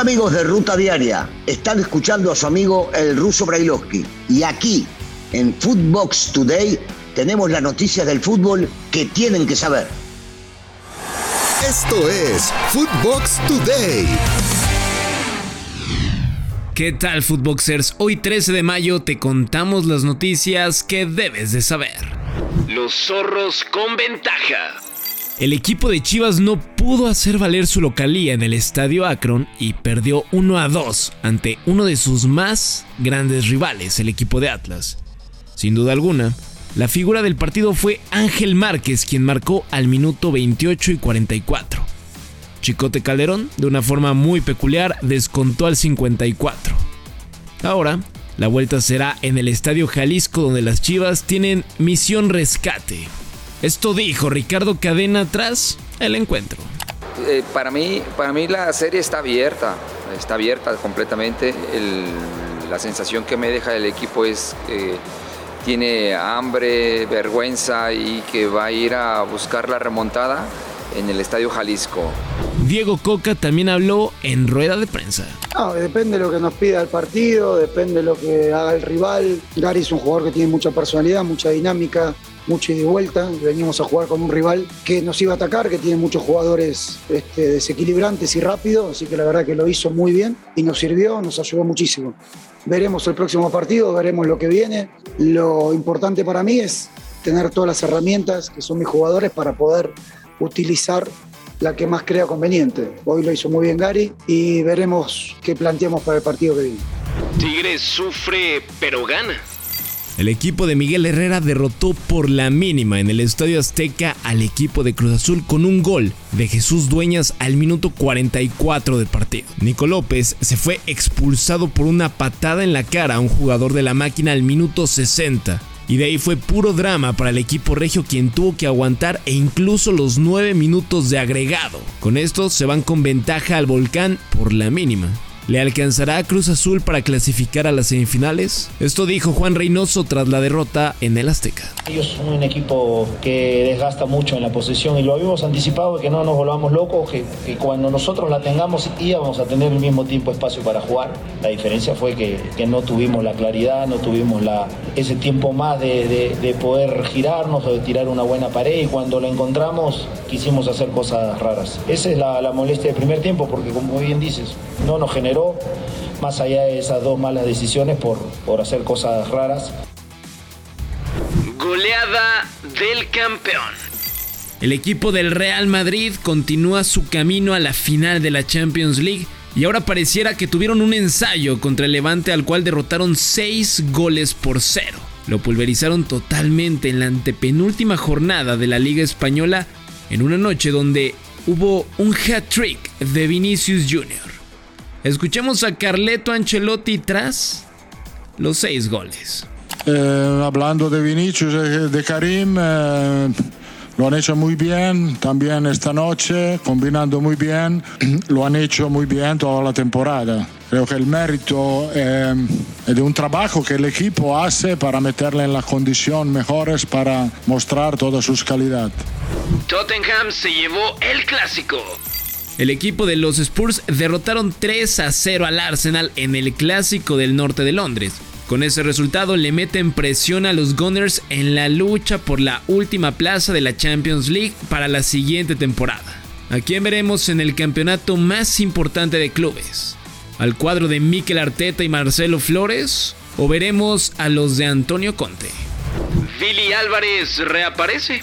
Hola amigos de Ruta Diaria, están escuchando a su amigo el ruso Brailovsky y aquí en Footbox Today tenemos las noticias del fútbol que tienen que saber. Esto es Footbox Today. ¿Qué tal Footboxers? Hoy 13 de mayo te contamos las noticias que debes de saber. Los zorros con ventaja. El equipo de Chivas no pudo hacer valer su localía en el estadio Akron y perdió 1 a 2 ante uno de sus más grandes rivales, el equipo de Atlas. Sin duda alguna, la figura del partido fue Ángel Márquez, quien marcó al minuto 28 y 44. Chicote Calderón, de una forma muy peculiar, descontó al 54. Ahora, la vuelta será en el Estadio Jalisco donde las Chivas tienen misión rescate. Esto dijo Ricardo Cadena tras el encuentro. Eh, para, mí, para mí la serie está abierta, está abierta completamente. la sensación que me deja el equipo es que tiene hambre, vergüenza y que va a ir a buscar la remontada en el Estadio Jalisco. Diego Coca también habló en rueda de prensa. No, depende de lo que nos pida el partido, depende de lo que haga el rival. Gary es un jugador que tiene mucha personalidad, mucha dinámica, mucha ida y vuelta. Venimos a jugar con un rival que nos iba a atacar, que tiene muchos jugadores este, desequilibrantes y rápidos, así que la verdad que lo hizo muy bien y nos sirvió, nos ayudó muchísimo. Veremos el próximo partido, veremos lo que viene. Lo importante para mí es tener todas las herramientas que son mis jugadores para poder utilizar la que más crea conveniente. Hoy lo hizo muy bien Gary y veremos qué planteamos para el partido que viene. Tigres sufre pero gana. El equipo de Miguel Herrera derrotó por la mínima en el Estadio Azteca al equipo de Cruz Azul con un gol de Jesús Dueñas al minuto 44 del partido. Nico López se fue expulsado por una patada en la cara a un jugador de la máquina al minuto 60. Y de ahí fue puro drama para el equipo regio quien tuvo que aguantar e incluso los 9 minutos de agregado. Con esto se van con ventaja al volcán por la mínima. ¿Le alcanzará a Cruz Azul para clasificar a las semifinales? Esto dijo Juan Reynoso tras la derrota en el Azteca. Ellos son un equipo que desgasta mucho en la posesión y lo habíamos anticipado que no nos volvamos locos, que, cuando nosotros la tengamos íbamos a tener el mismo tiempo espacio para jugar. La diferencia fue que, no tuvimos la claridad, no tuvimos la, ese tiempo más de, poder girarnos o de tirar una buena pared y cuando lo encontramos quisimos hacer cosas raras. Esa es la, la molestia del primer tiempo porque como bien dices, no nos generó más allá de esas dos malas decisiones por, por hacer cosas raras. Goleada del campeón. El equipo del Real Madrid continúa su camino a la final de la Champions League y ahora pareciera que tuvieron un ensayo contra el Levante al cual derrotaron 6 goles por 0. Lo pulverizaron totalmente en la antepenúltima jornada de la Liga Española en una noche donde hubo un hat-trick de Vinicius Jr. Escuchemos a Carleto Ancelotti tras los seis goles. Eh, hablando de Vinicius, eh, de Karim, eh, lo han hecho muy bien también esta noche, combinando muy bien, lo han hecho muy bien toda la temporada. Creo que el mérito es de un trabajo que el equipo hace para meterle en las condiciones mejores para mostrar todas sus calidades. Tottenham se llevó el clásico. El equipo de los Spurs derrotaron 3 a 0 al Arsenal en el clásico del norte de Londres. Con ese resultado le meten presión a los Gunners en la lucha por la última plaza de la Champions League para la siguiente temporada. ¿A quién veremos en el campeonato más importante de clubes? ¿Al cuadro de Mikel Arteta y Marcelo Flores? ¿O veremos a los de Antonio Conte? Billy Álvarez reaparece.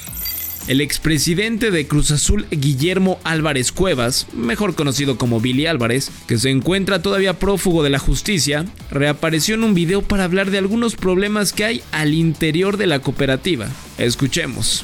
El expresidente de Cruz Azul, Guillermo Álvarez Cuevas, mejor conocido como Billy Álvarez, que se encuentra todavía prófugo de la justicia, reapareció en un video para hablar de algunos problemas que hay al interior de la cooperativa. Escuchemos.